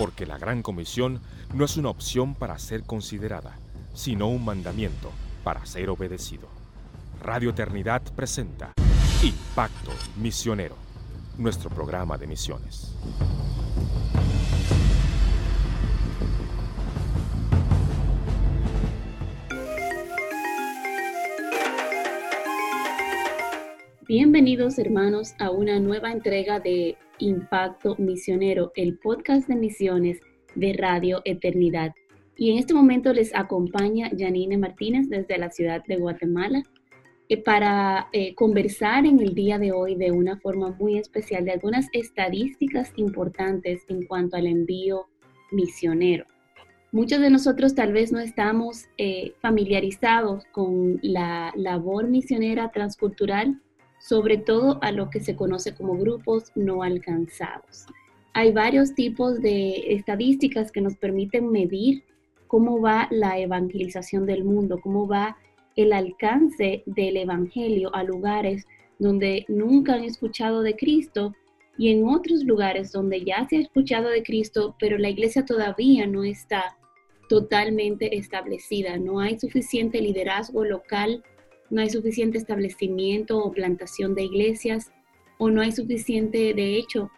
porque la Gran Comisión no es una opción para ser considerada, sino un mandamiento para ser obedecido. Radio Eternidad presenta Impacto Misionero, nuestro programa de misiones. Bienvenidos hermanos a una nueva entrega de Impacto Misionero, el podcast de misiones de Radio Eternidad. Y en este momento les acompaña Janine Martínez desde la ciudad de Guatemala eh, para eh, conversar en el día de hoy de una forma muy especial de algunas estadísticas importantes en cuanto al envío misionero. Muchos de nosotros tal vez no estamos eh, familiarizados con la labor misionera transcultural sobre todo a lo que se conoce como grupos no alcanzados. Hay varios tipos de estadísticas que nos permiten medir cómo va la evangelización del mundo, cómo va el alcance del Evangelio a lugares donde nunca han escuchado de Cristo y en otros lugares donde ya se ha escuchado de Cristo, pero la iglesia todavía no está totalmente establecida, no hay suficiente liderazgo local no hay suficiente establecimiento o plantación de iglesias o no hay suficiente, de hecho,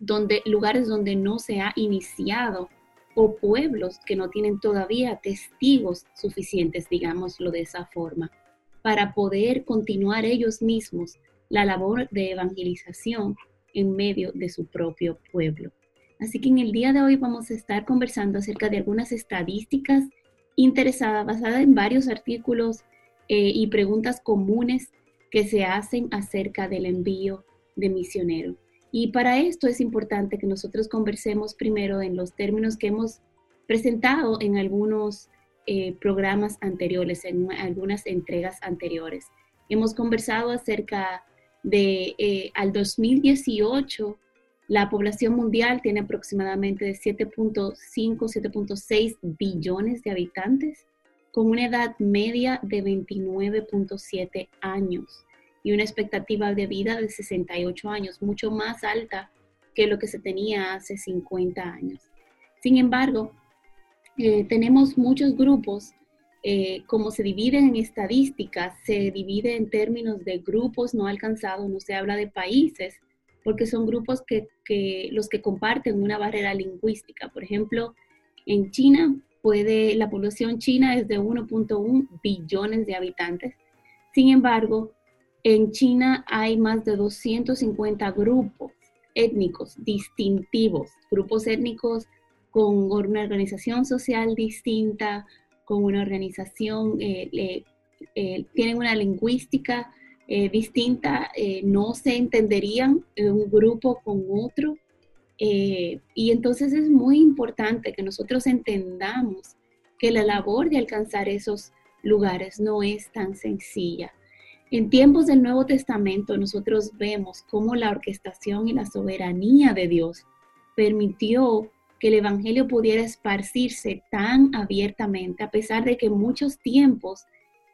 donde, lugares donde no se ha iniciado o pueblos que no tienen todavía testigos suficientes, digámoslo de esa forma, para poder continuar ellos mismos la labor de evangelización en medio de su propio pueblo. Así que en el día de hoy vamos a estar conversando acerca de algunas estadísticas interesadas basadas en varios artículos eh, y preguntas comunes que se hacen acerca del envío de misionero. Y para esto es importante que nosotros conversemos primero en los términos que hemos presentado en algunos eh, programas anteriores, en algunas entregas anteriores. Hemos conversado acerca de eh, al 2018 la población mundial tiene aproximadamente de 7.5, 7.6 billones de habitantes con una edad media de 29.7 años y una expectativa de vida de 68 años, mucho más alta que lo que se tenía hace 50 años. Sin embargo, eh, tenemos muchos grupos, eh, como se dividen en estadísticas, se divide en términos de grupos no alcanzados, no se habla de países, porque son grupos que, que los que comparten una barrera lingüística. Por ejemplo, en China puede, la población china es de 1.1 billones de habitantes. Sin embargo, en China hay más de 250 grupos étnicos distintivos, grupos étnicos con una organización social distinta, con una organización, eh, eh, tienen una lingüística eh, distinta, no se entenderían un grupo con otro. Eh, y entonces es muy importante que nosotros entendamos que la labor de alcanzar esos lugares no es tan sencilla. En tiempos del Nuevo Testamento nosotros vemos cómo la orquestación y la soberanía de Dios permitió que el Evangelio pudiera esparcirse tan abiertamente, a pesar de que muchos tiempos,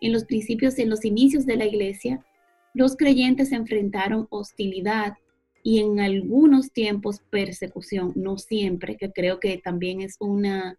en los principios, en los inicios de la iglesia, los creyentes enfrentaron hostilidad y en algunos tiempos persecución, no siempre, que creo que también es una,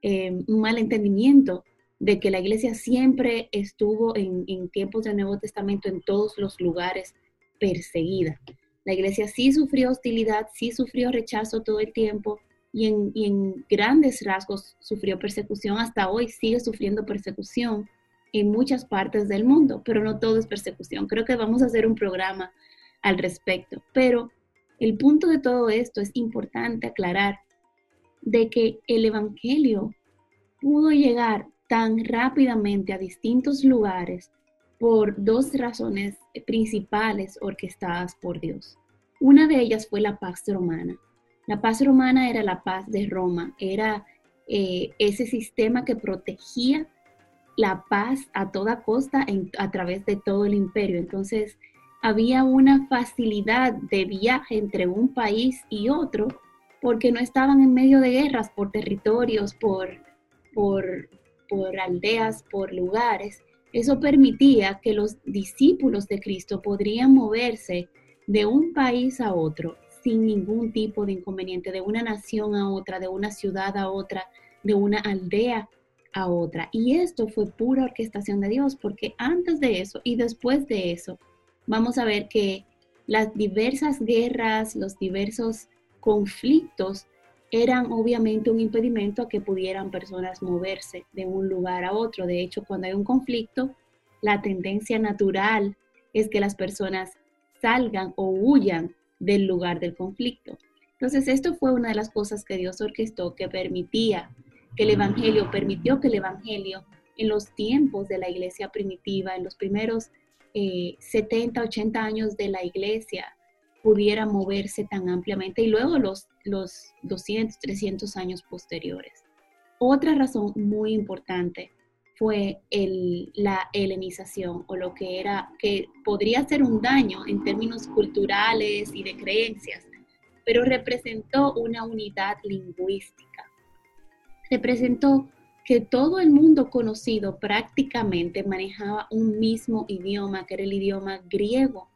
eh, un mal entendimiento de que la iglesia siempre estuvo en, tiempos del Nuevo Testamento en todos los lugares perseguida. La iglesia sí sufrió hostilidad, sí sufrió rechazo todo el tiempo y en, y en grandes rasgos sufrió persecución. Hasta hoy sigue sufriendo persecución en muchas partes del mundo, pero no todo es persecución. Creo que vamos a hacer un programa al respecto. Pero el punto de todo esto es importante aclarar de que el Evangelio pudo llegar tan rápidamente a distintos lugares por dos razones principales orquestadas por Dios. Una de ellas fue la paz romana. La paz romana era la paz de Roma, era eh, ese sistema que protegía la paz a toda costa a través de todo el imperio. Entonces, había una facilidad de viaje entre un país y otro porque no estaban en medio de guerras por territorios, por, por, por aldeas, por lugares. Eso permitía que los discípulos de Cristo podrían moverse de un país a otro sin ningún tipo de inconveniente, de una nación a otra, de una ciudad a otra, de una aldea a otra. Y esto fue pura orquestación de Dios, porque antes de eso y después de eso, vamos a ver que las diversas guerras, los diversos conflictos eran obviamente un impedimento a que pudieran personas moverse de un lugar a otro. De hecho, cuando hay un conflicto, la tendencia natural es que las personas salgan o huyan del lugar del conflicto. Entonces, esto fue una de las cosas que Dios orquestó que permitía que el Evangelio, permitió que el Evangelio en los tiempos de la iglesia primitiva, en los primeros 70, eh, 80 años de la iglesia, pudiera moverse tan ampliamente y luego los, los 200, 300 años posteriores. Otra razón muy importante fue el, la helenización o lo que era, que podría ser un daño en términos culturales y de creencias, pero representó una unidad lingüística. Representó que todo el mundo conocido prácticamente manejaba un mismo idioma, que era el idioma griego.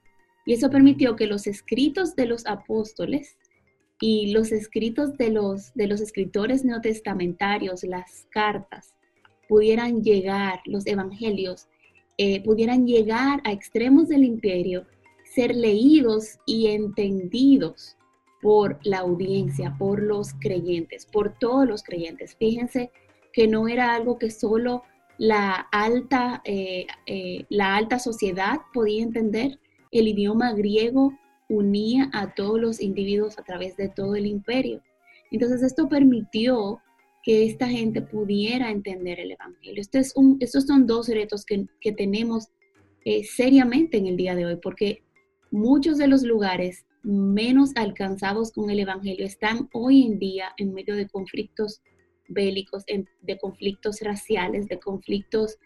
Y eso permitió que los escritos de los apóstoles y los escritos de los, de los escritores neotestamentarios, las cartas, pudieran llegar, los evangelios, eh, pudieran llegar a extremos del imperio, ser leídos y entendidos por la audiencia, por los creyentes, por todos los creyentes. Fíjense que no era algo que solo la alta, eh, eh, la alta sociedad podía entender, el idioma griego unía a todos los individuos a través de todo el imperio. Entonces esto permitió que esta gente pudiera entender el Evangelio. Este es un, estos son dos retos que, que tenemos eh, seriamente en el día de hoy, porque muchos de los lugares menos alcanzados con el Evangelio están hoy en día en medio de conflictos bélicos, de conflictos raciales, de conflictos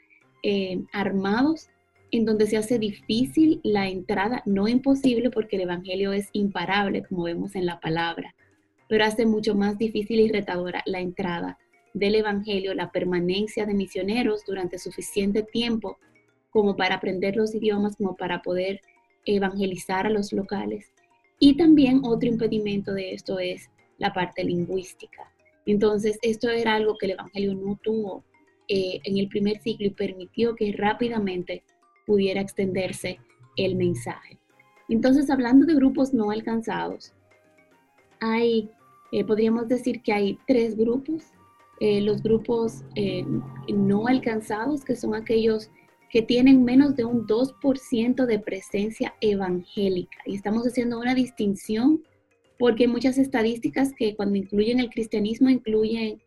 eh, armados en donde se hace difícil la entrada, no imposible porque el Evangelio es imparable, como vemos en la palabra, pero hace mucho más difícil y retadora la entrada del Evangelio, la permanencia de misioneros durante suficiente tiempo como para aprender los idiomas, como para poder evangelizar a los locales. Y también otro impedimento de esto es la parte lingüística. Entonces, esto era algo que el Evangelio no tuvo eh, en el primer siglo y permitió que rápidamente pudiera extenderse el mensaje. Entonces, hablando de grupos no alcanzados, hay, eh, podríamos decir que hay tres grupos. Eh, los grupos no alcanzados, que son aquellos que tienen menos de un 2% de presencia evangélica. Y estamos haciendo una distinción porque muchas estadísticas que cuando incluyen el cristianismo incluyen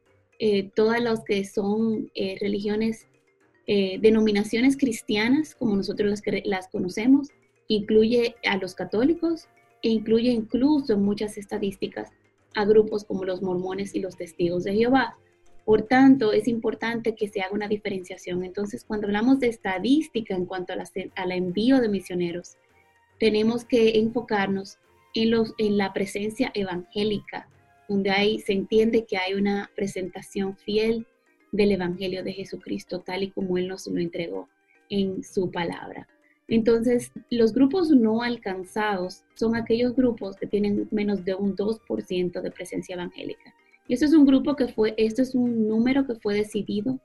todas las que son religiones eh, denominaciones cristianas, como nosotros las, las conocemos, incluye a los católicos e incluye incluso muchas estadísticas a grupos como los mormones y los testigos de Jehová. Por tanto, es importante que se haga una diferenciación. Entonces, cuando hablamos de estadística en cuanto al envío de misioneros, tenemos que enfocarnos en, la presencia evangélica, donde hay, se entiende que hay una presentación fiel del Evangelio de Jesucristo tal y como Él nos lo entregó en su palabra. Entonces, los grupos no alcanzados son aquellos grupos que tienen menos de un 2% de presencia evangélica. Y este es un grupo que fue, este es un número que fue decidido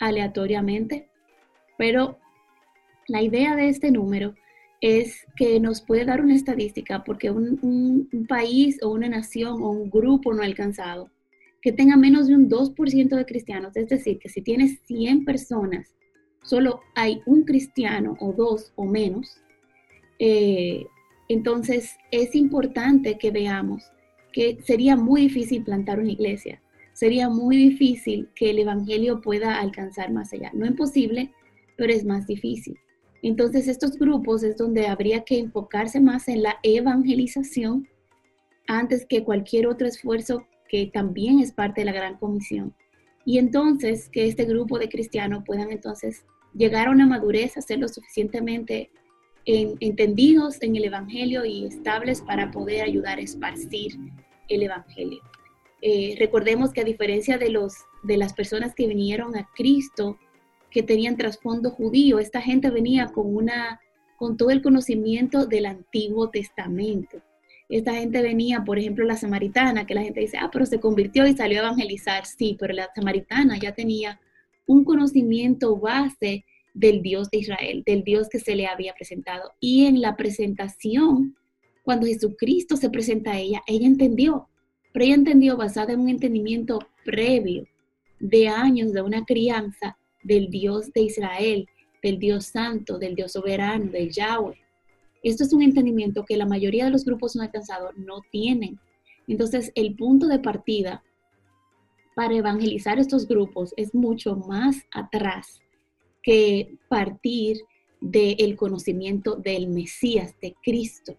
aleatoriamente, pero la idea de este número es que nos puede dar una estadística porque un, país o una nación o un grupo no alcanzado que tenga menos de un 2% de cristianos, es decir, que si tienes 100 personas, solo hay un cristiano o dos o menos, eh, entonces es importante que veamos que sería muy difícil plantar una iglesia, sería muy difícil que el Evangelio pueda alcanzar más allá. No imposible, pero es más difícil. Entonces estos grupos es donde habría que enfocarse más en la evangelización antes que cualquier otro esfuerzo que también es parte de la gran comisión. Y entonces que este grupo de cristianos puedan entonces llegar a una madurez, a ser lo suficientemente entendidos en el Evangelio y estables para poder ayudar a esparcir el Evangelio. Eh, recordemos que a diferencia de, los, de las personas que vinieron a Cristo, que tenían trasfondo judío, esta gente venía con, una, con todo el conocimiento del Antiguo Testamento. esta gente venía, por ejemplo, la samaritana, que la gente dice, ah, pero se convirtió y salió a evangelizar. Sí, pero la samaritana ya tenía un conocimiento base del Dios de Israel, del Dios que se le había presentado. Y en la presentación, cuando Jesucristo se presenta a ella, ella entendió, pero ella entendió basada en un entendimiento previo de años de una crianza del Dios de Israel, del Dios santo, del Dios soberano, del Yahweh. Esto es un entendimiento que la mayoría de los grupos no alcanzados no tienen. Entonces, el punto de partida para evangelizar estos grupos es mucho más atrás que partir del conocimiento del Mesías, de Cristo.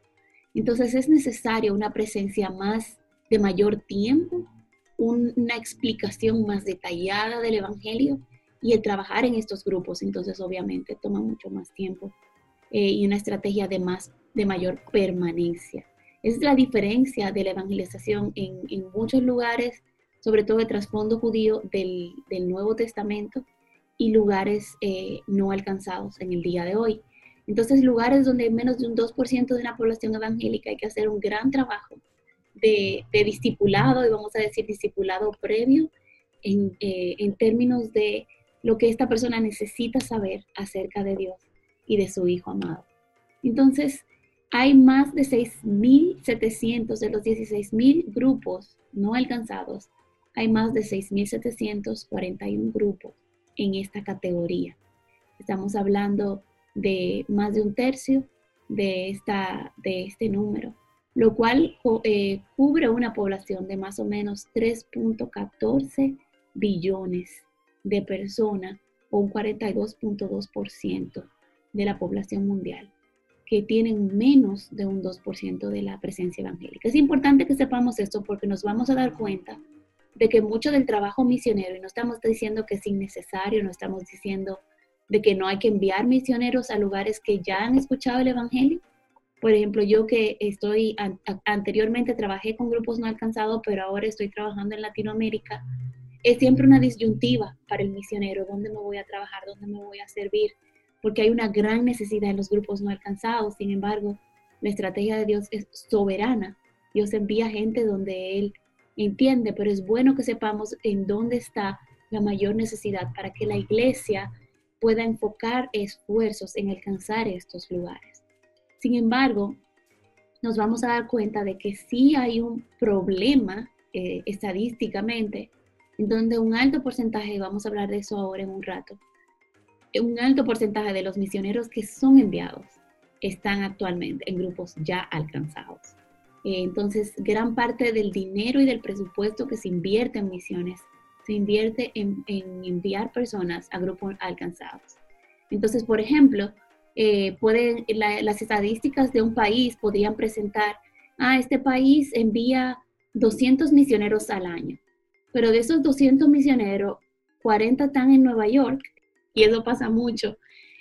Entonces es necesaria una presencia más de mayor tiempo, una explicación más detallada del Evangelio y el trabajar en estos grupos. Entonces obviamente toma mucho más tiempo eh, y una estrategia de, de mayor permanencia. Es la diferencia de la evangelización en, en muchos lugares, sobre todo el trasfondo judío del, del Nuevo Testamento, y lugares eh, no alcanzados en el día de hoy. Entonces, lugares donde hay menos de un 2% de la población evangélica hay que hacer un gran trabajo de, de discipulado, y vamos a decir discipulado previo, en, eh, en términos de lo que esta persona necesita saber acerca de Dios y de su Hijo amado. Entonces, hay más de 6.700 de los 16.000 grupos no alcanzados, hay más de 6.741 grupos en esta categoría. Estamos hablando de más de un tercio de, esta, de este número, lo cual eh, cubre una población de más o menos 3.14 billones de personas o un 42.2% de la población mundial que tienen menos de un 2% de la presencia evangélica. Es importante que sepamos esto porque nos vamos a dar cuenta de que mucho del trabajo misionero, y no estamos diciendo que es innecesario, no estamos diciendo de que no hay que enviar misioneros a lugares que ya han escuchado el Evangelio. Por ejemplo, yo que estoy, anteriormente trabajé con grupos no alcanzados, pero ahora estoy trabajando en Latinoamérica, es siempre una disyuntiva para el misionero, dónde me voy a trabajar, dónde me voy a servir, porque hay una gran necesidad en los grupos no alcanzados. Sin embargo, la estrategia de Dios es soberana. Dios envía gente donde Él entiende, pero es bueno que sepamos en dónde está la mayor necesidad para que la iglesia pueda enfocar esfuerzos en alcanzar estos lugares. Sin embargo, nos vamos a dar cuenta de que sí hay un problema eh, estadísticamente, en donde un alto porcentaje, vamos a hablar de eso ahora en un rato, un alto porcentaje de los misioneros que son enviados están actualmente en grupos ya alcanzados. Entonces, gran parte del dinero y del presupuesto que se invierte en misiones se invierte en, enviar personas a grupos alcanzados. Entonces, por ejemplo, eh, pueden, las estadísticas de un país podrían presentar, ah, este país envía 200 misioneros al año, pero de esos 200 misioneros, 40 están en Nueva York, y eso pasa mucho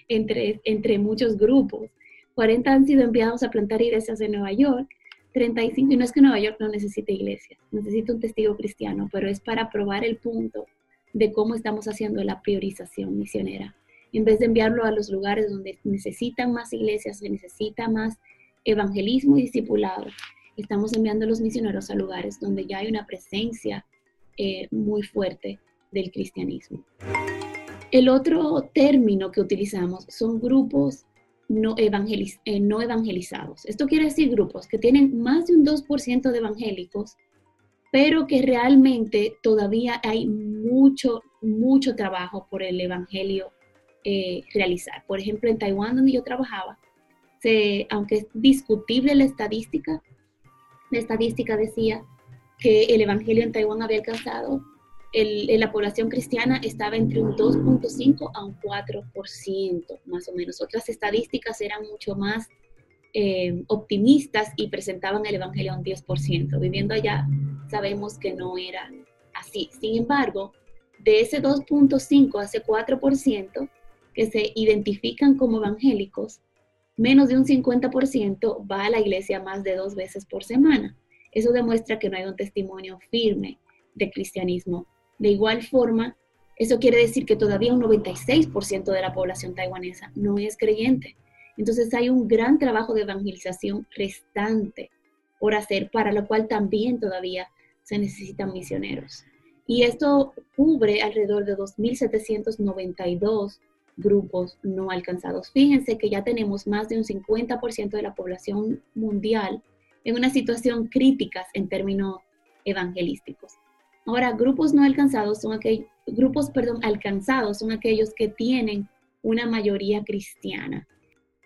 entre, entre muchos grupos. 40 han sido enviados a plantar iglesias en Nueva York 35, y no es que Nueva York no necesite iglesia, necesita un testigo cristiano, pero es para probar el punto de cómo estamos haciendo la priorización misionera. En vez de enviarlo a los lugares donde necesitan más iglesias, se necesita más evangelismo y discipulado, estamos enviando a los misioneros a lugares donde ya hay una presencia eh, muy fuerte del cristianismo. El otro término que utilizamos son grupos no, eh, no evangelizados. Esto quiere decir grupos que tienen más de un 2% de evangélicos, pero que realmente todavía hay mucho, mucho trabajo por el evangelio eh, realizar. Por ejemplo, en Taiwán, donde yo trabajaba, se, aunque es discutible la estadística, la estadística decía que el evangelio en Taiwán había alcanzado el, la población cristiana estaba entre un 2.5 a un 4%, más o menos. Otras estadísticas eran mucho más eh, optimistas y presentaban el Evangelio a un 10%. Viviendo allá sabemos que no era así. Sin embargo, de ese 2.5 a ese 4% que se identifican como evangélicos, menos de un 50% va a la iglesia más de dos veces por semana. Eso demuestra que no hay un testimonio firme de cristianismo de igual forma, eso quiere decir que todavía un 96% de la población taiwanesa no es creyente. Entonces hay un gran trabajo de evangelización restante por hacer, para lo cual también todavía se necesitan misioneros. Y esto cubre alrededor de 2.792 grupos no alcanzados. Fíjense que ya tenemos más de un 50% de la población mundial en una situación crítica en términos evangelísticos. Ahora, grupos no alcanzados son aquellos, grupos, perdón, alcanzados son aquellos que tienen una mayoría cristiana.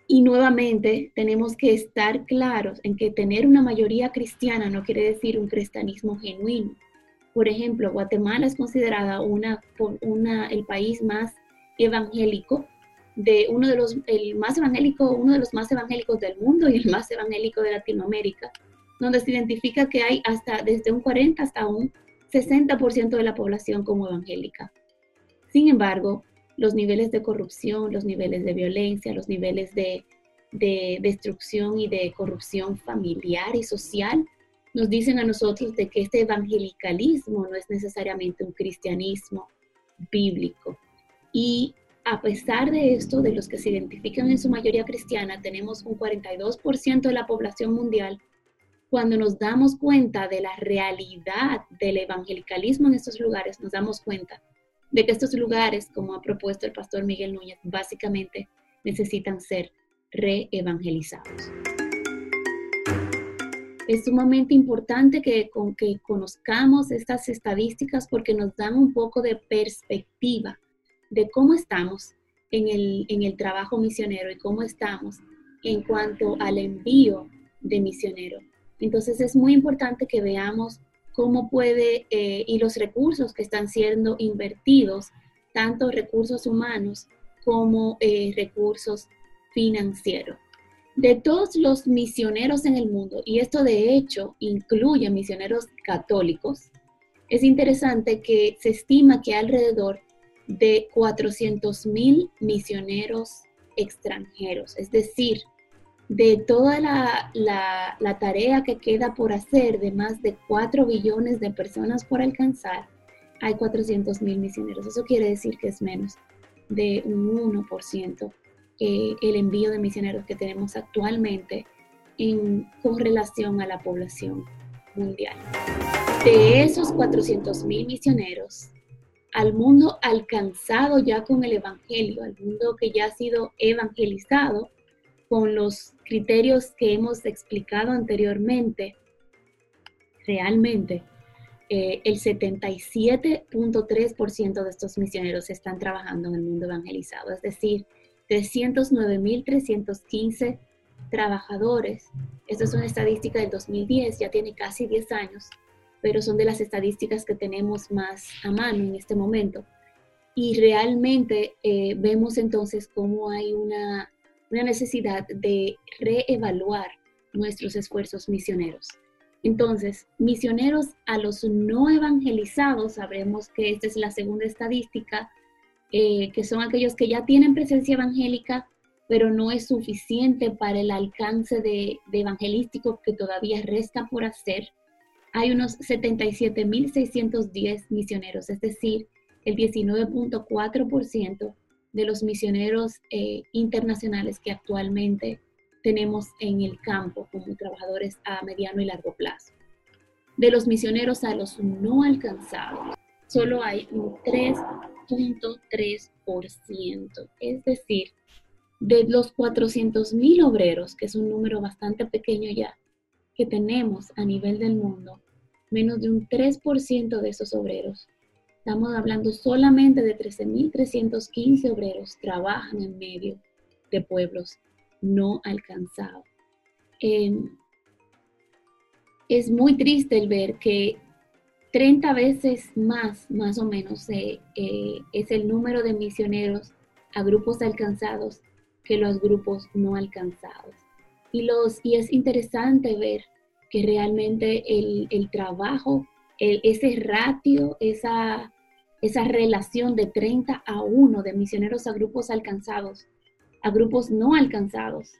Y nuevamente tenemos que estar claros en que tener una mayoría cristiana no quiere decir un cristianismo genuino. Por ejemplo, Guatemala es considerada una, una, el país más evangélico de uno de los el más evangélico, uno de los más evangélicos del mundo y el más evangélico de Latinoamérica, donde se identifica que hay hasta desde un 40 hasta un 60% de la población como evangélica. Sin embargo, los niveles de corrupción, los niveles de violencia, los niveles de, destrucción y de corrupción familiar y social nos dicen a nosotros de que este evangelicalismo no es necesariamente un cristianismo bíblico. Y a pesar de esto, de los que se identifican en su mayoría cristiana, tenemos un 42% de la población mundial. Cuando nos damos cuenta de la realidad del evangelicalismo en estos lugares, nos damos cuenta de que estos lugares, como ha propuesto el pastor Miguel Núñez, básicamente necesitan ser reevangelizados. Es sumamente importante que, con, conozcamos estas estadísticas porque nos dan un poco de perspectiva de cómo estamos en el, en el trabajo misionero y cómo estamos en cuanto al envío de misioneros. Entonces es muy importante que veamos cómo puede eh, y los recursos que están siendo invertidos, tanto recursos humanos como eh, recursos financieros. De todos los misioneros en el mundo, y esto de hecho incluye misioneros católicos, es interesante que se estima que alrededor de 400 mil misioneros extranjeros, es decir, de toda la, tarea que queda por hacer, de más de 4 billones de personas por alcanzar, hay 400 mil misioneros. Eso quiere decir que es menos de un 1% eh, el envío de misioneros que tenemos actualmente en, con relación a la población mundial. De esos 400 mil misioneros, al mundo alcanzado ya con el Evangelio, al mundo que ya ha sido evangelizado, con los criterios que hemos explicado anteriormente, realmente eh, el 77.3% de estos misioneros están trabajando en el mundo evangelizado, es decir, 309.315 trabajadores. Esta es una estadística del 2010, ya tiene casi 10 años, pero son de las estadísticas que tenemos más a mano en este momento. Y realmente eh, vemos entonces cómo hay una una necesidad de reevaluar nuestros esfuerzos misioneros. Entonces, misioneros a los no evangelizados, sabemos que esta es la segunda estadística, eh, que son aquellos que ya tienen presencia evangélica, pero no es suficiente para el alcance de, de evangelístico que todavía resta por hacer. Hay unos 77.610 misioneros, es decir, el 19.4% de los misioneros eh, internacionales que actualmente tenemos en el campo como trabajadores a mediano y largo plazo. De los misioneros a los no alcanzados, solo hay un 3.3%. Es decir, de los 400.000 obreros, que es un número bastante pequeño ya, que tenemos a nivel del mundo, menos de un 3% de esos obreros Estamos hablando solamente de 13.315 obreros trabajan en medio de pueblos no alcanzados. Em, es muy triste el ver que 30 veces más, más o menos, eh, eh, es el número de misioneros a grupos alcanzados que los grupos no alcanzados. Y, los, y es interesante ver que realmente el, el trabajo, ese ratio, esa, esa relación de 30 a 1 de misioneros a grupos alcanzados, a grupos no alcanzados,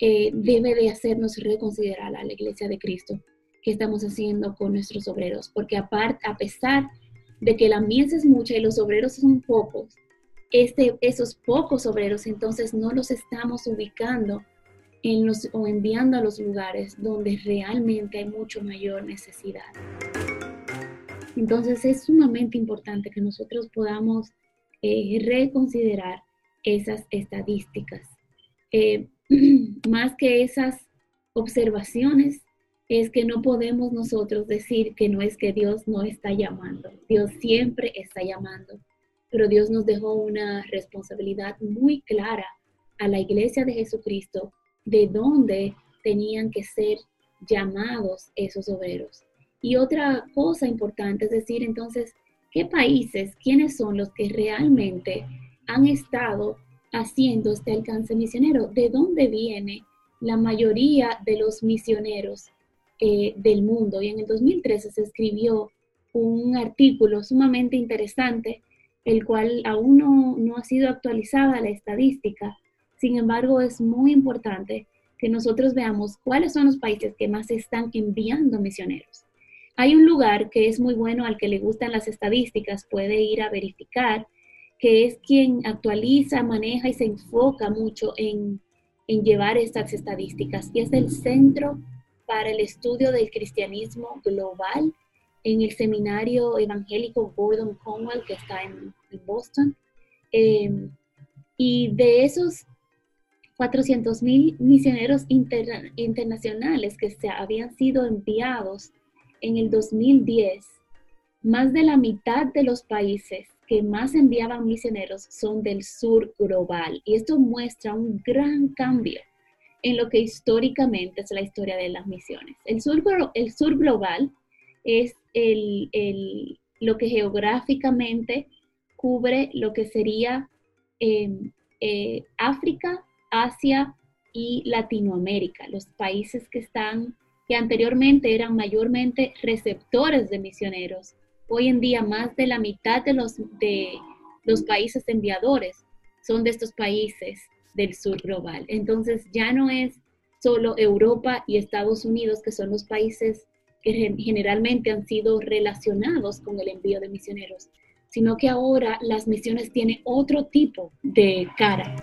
eh, debe de hacernos reconsiderar a la iglesia de Cristo. Que estamos haciendo con nuestros obreros, porque aparte, a pesar de que la mies es mucha y los obreros son pocos, este, esos pocos obreros entonces no los estamos ubicando en los, o enviando a los lugares donde realmente hay mucho mayor necesidad. Entonces es sumamente importante que nosotros podamos eh, reconsiderar esas estadísticas. Eh, más que esas observaciones, es que no podemos nosotros decir que no es que Dios no está llamando. Dios siempre está llamando, pero Dios nos dejó una responsabilidad muy clara a la iglesia de Jesucristo de dónde tenían que ser llamados esos obreros. Y otra cosa importante es decir, entonces, ¿qué países, quiénes son los que realmente han estado haciendo este alcance misionero? ¿De dónde viene la mayoría de los misioneros eh, del mundo? Y en el 2013 se escribió un artículo sumamente interesante, el cual aún no, no ha sido actualizada la estadística. Sin embargo, es muy importante que nosotros veamos cuáles son los países que más están enviando misioneros. Hay un lugar que es muy bueno al que le gustan las estadísticas, puede ir a verificar, que es quien actualiza, maneja y se enfoca mucho en, llevar estas estadísticas, y es el Centro para el Estudio del Cristianismo Global en el Seminario Evangélico Gordon Conwell, que está en, Boston. Em, y de esos 400 mil misioneros internacionales que se habían sido enviados en el 2010, más de la mitad de los países que más enviaban misioneros son del sur global. Y esto muestra un gran cambio en lo que históricamente es la historia de las misiones. El sur, el sur global es el, lo que geográficamente cubre lo que sería em, eh, África, Asia y Latinoamérica, los países que están que anteriormente eran mayormente receptores de misioneros, hoy en día más de la mitad de los, de los países enviadores son de estos países del sur global. Entonces ya no es solo Europa y Estados Unidos, que son los países que generalmente han sido relacionados con el envío de misioneros, sino que ahora las misiones tienen otro tipo de cara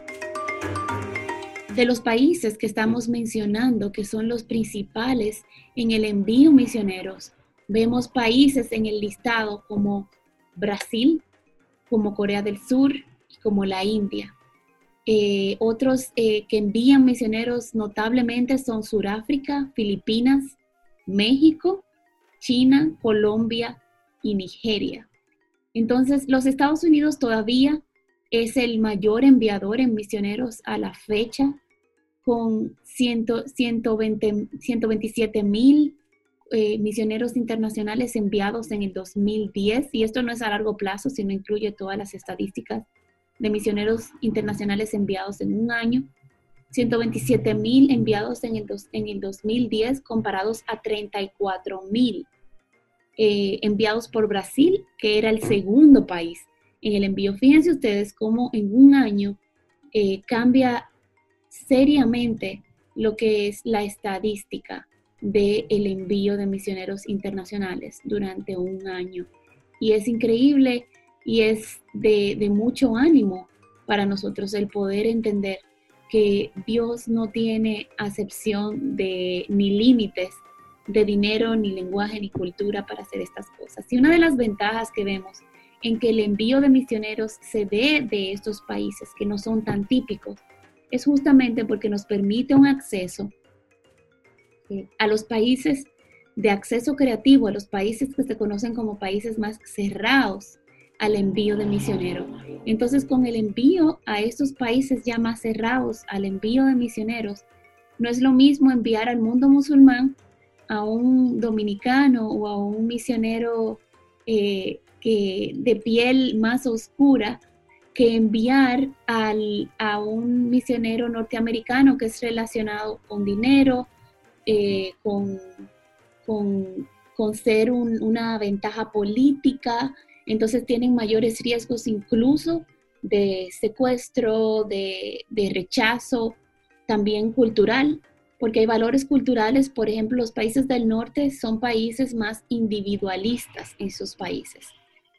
de los países que estamos mencionando, que son los principales en el envío misioneros, vemos países en el listado como Brasil, como Corea del Sur y como la India. Eh, otros eh, que envían misioneros notablemente son Sudáfrica, Filipinas, México, China, Colombia y Nigeria. Entonces, los Estados Unidos todavía es el mayor enviador en misioneros a la fecha con 127 mil eh, misioneros internacionales enviados en el 2010, y esto no es a largo plazo, sino incluye todas las estadísticas de misioneros internacionales enviados en un año, 127 mil enviados en el, en el 2010 comparados a 34 mil eh, enviados por Brasil, que era el segundo país en el envío. Fíjense ustedes cómo en un año eh, cambia seriamente lo que es la estadística del el envío de misioneros internacionales durante un año. Y es increíble y es de, mucho ánimo para nosotros el poder entender que Dios no tiene acepción de ni límites de dinero, ni lenguaje, ni cultura para hacer estas cosas. Y una de las ventajas que vemos en que el envío de misioneros se dé de estos países que no son tan típicos es justamente porque nos permite un acceso eh, a los países de acceso creativo, a los países que se conocen como países más cerrados al envío de misioneros. Entonces, con el envío a estos países ya más cerrados al envío de misioneros, no es lo mismo enviar al mundo musulmán a un dominicano o a un misionero eh, que, de piel más oscura que enviar a un misionero norteamericano que es relacionado con dinero, eh, con, con, ser una ventaja política, entonces tienen mayores riesgos incluso de secuestro, de, de rechazo, también cultural, porque hay valores culturales, por ejemplo, los países del norte son países más individualistas en sus países.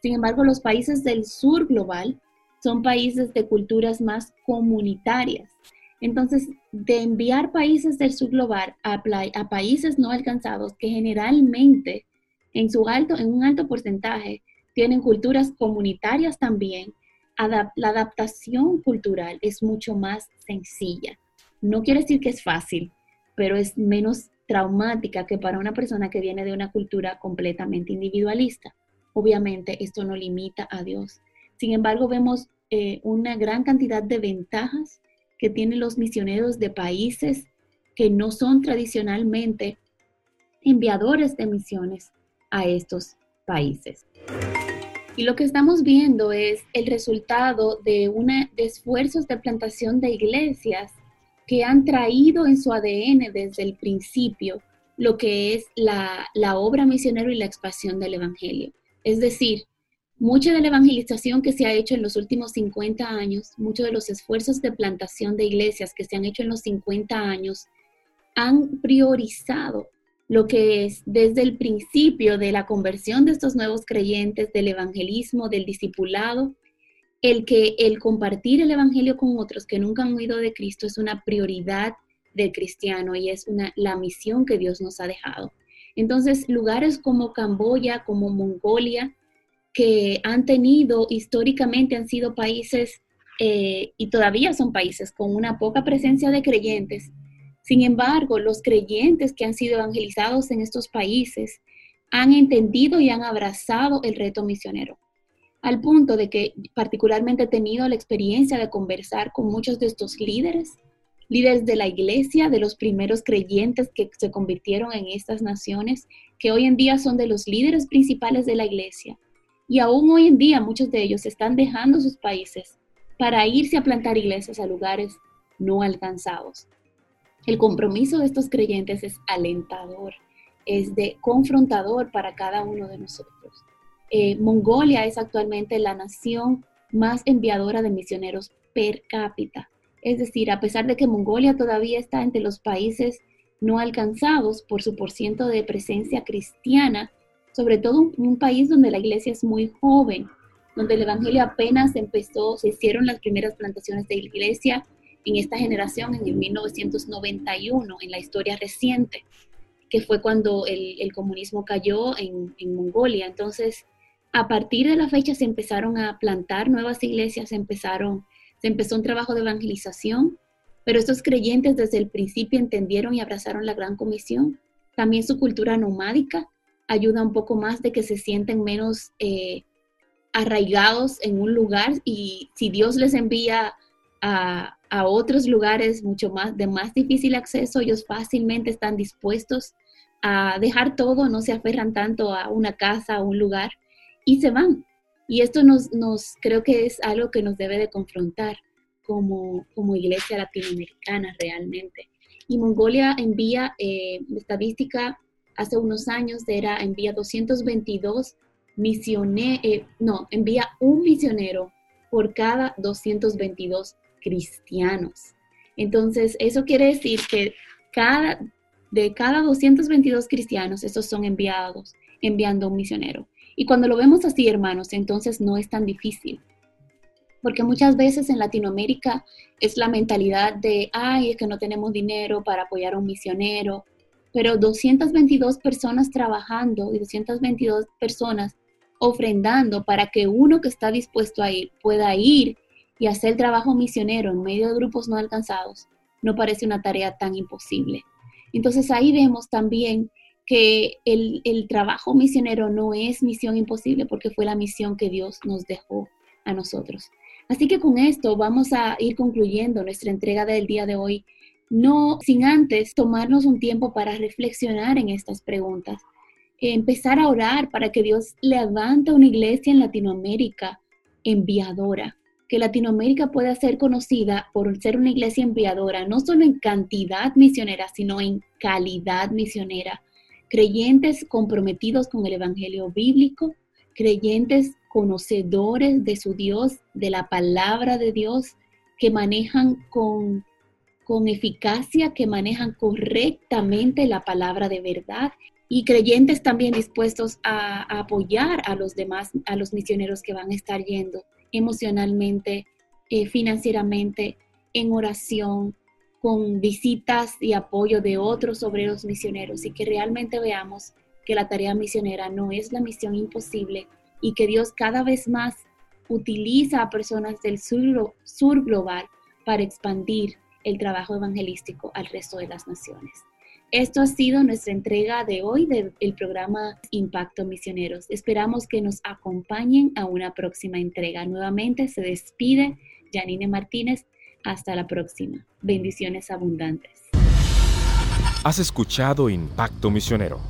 Sin embargo, los países del sur global son países de culturas más comunitarias. Entonces, de enviar países del sur a, países no alcanzados que generalmente en un alto porcentaje tienen culturas comunitarias también, la adaptación cultural es mucho más sencilla. No quiere decir que es fácil, pero es menos traumática que para una persona que viene de una cultura completamente individualista. Obviamente esto no limita a Dios. Sin embargo, vemos eh, una gran cantidad de ventajas que tienen los misioneros de países que no son tradicionalmente enviadores de misiones a estos países. Y lo que estamos viendo es el resultado de, una, esfuerzos de plantación de iglesias que han traído en su ADN desde el principio lo que es la, la obra misionero y la expansión del Evangelio. Es decir, mucha de la evangelización que se ha hecho en los últimos 50 años, muchos de los esfuerzos de plantación de iglesias que se han hecho en los 50 años, han priorizado lo que es desde el principio de la conversión de estos nuevos creyentes, del evangelismo, del discipulado, el que el compartir el evangelio con otros que nunca han oído de Cristo es una prioridad del cristiano y es una, la misión que Dios nos ha dejado. Entonces, lugares como Camboya, como Mongolia, que han tenido históricamente, han sido países eh, y todavía son países con una poca presencia de creyentes, sin embargo, los creyentes que han sido evangelizados en estos países han entendido y han abrazado el reto misionero, al punto de que particularmente he tenido la experiencia de conversar con muchos de estos líderes, líderes de la iglesia, de los primeros creyentes que se convirtieron en estas naciones, que hoy en día son de los líderes principales de la iglesia. Y aún hoy en día muchos de ellos están dejando sus países para irse a plantar iglesias a lugares no alcanzados. El compromiso de estos creyentes es alentador, es de confrontador para cada uno de nosotros. Eh, Mongolia es actualmente la nación más enviadora de misioneros per cápita. Es decir, a pesar de que Mongolia todavía está entre los países no alcanzados por su porciento de presencia cristiana, sobre todo un, un, país donde la iglesia es muy joven, donde el Evangelio apenas empezó, se hicieron las primeras plantaciones de iglesia en esta generación en el 1991, en la historia reciente, que fue cuando el, comunismo cayó en, Mongolia. Entonces, a partir de la fecha se empezaron a plantar nuevas iglesias, empezaron, se empezó un trabajo de evangelización, pero estos creyentes desde el principio entendieron y abrazaron la gran comisión. También su cultura nomádica ayuda un poco más de que se sienten menos eh, arraigados en un lugar y si Dios les envía a, a otros lugares mucho más de más difícil acceso, ellos fácilmente están dispuestos a dejar todo, no se aferran tanto a una casa, a un lugar y se van. Y esto nos, nos creo que es algo que nos debe de confrontar como, como iglesia latinoamericana realmente. Y Mongolia envía, eh, estadística hace unos años era, envía 222 misioneros, eh, no, envía un misionero por cada 222 cristianos. Entonces, eso quiere decir que cada, de cada 222 cristianos, esos son enviados, enviando un misionero. Y cuando lo vemos así, hermanos, entonces no es tan difícil. Porque muchas veces en Latinoamérica es la mentalidad de, ay, es que no tenemos dinero para apoyar a un misionero. Pero 222 personas trabajando y 222 personas ofrendando para que uno que está dispuesto a ir pueda ir y hacer trabajo misionero en medio de grupos no alcanzados no parece una tarea tan imposible. Entonces ahí vemos también que el, el, trabajo misionero no es misión imposible porque fue la misión que Dios nos dejó a nosotros. Así que con esto vamos a ir concluyendo nuestra entrega del día de hoy, no sin antes tomarnos un tiempo para reflexionar en estas preguntas, empezar a orar para que Dios levante una iglesia en Latinoamérica enviadora, que Latinoamérica pueda ser conocida por ser una iglesia enviadora, no solo en cantidad misionera, sino en calidad misionera. Creyentes comprometidos con el Evangelio bíblico, creyentes conocedores de su Dios, de la palabra de Dios, que manejan con, con eficacia, que manejan correctamente la palabra de verdad y creyentes también dispuestos a, apoyar a los demás, a los misioneros que van a estar yendo emocionalmente, eh, financieramente, en oración, con visitas y apoyo de otros obreros misioneros. Y que realmente veamos que la tarea misionera no es la misión imposible y que Dios cada vez más utiliza a personas del sur global para expandir el trabajo evangelístico al resto de las naciones. Esto ha sido nuestra entrega de hoy del programa Impacto Misioneros. Esperamos que nos acompañen a una próxima entrega. Nuevamente se despide Janine Martínez. Hasta la próxima. Bendiciones abundantes. Has escuchado Impacto Misionero,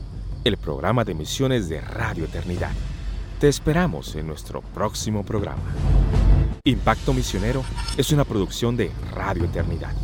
el programa de misiones de Radio Eternidad. Te esperamos en nuestro próximo programa. Impacto Misionero es una producción de Radio Eternidad.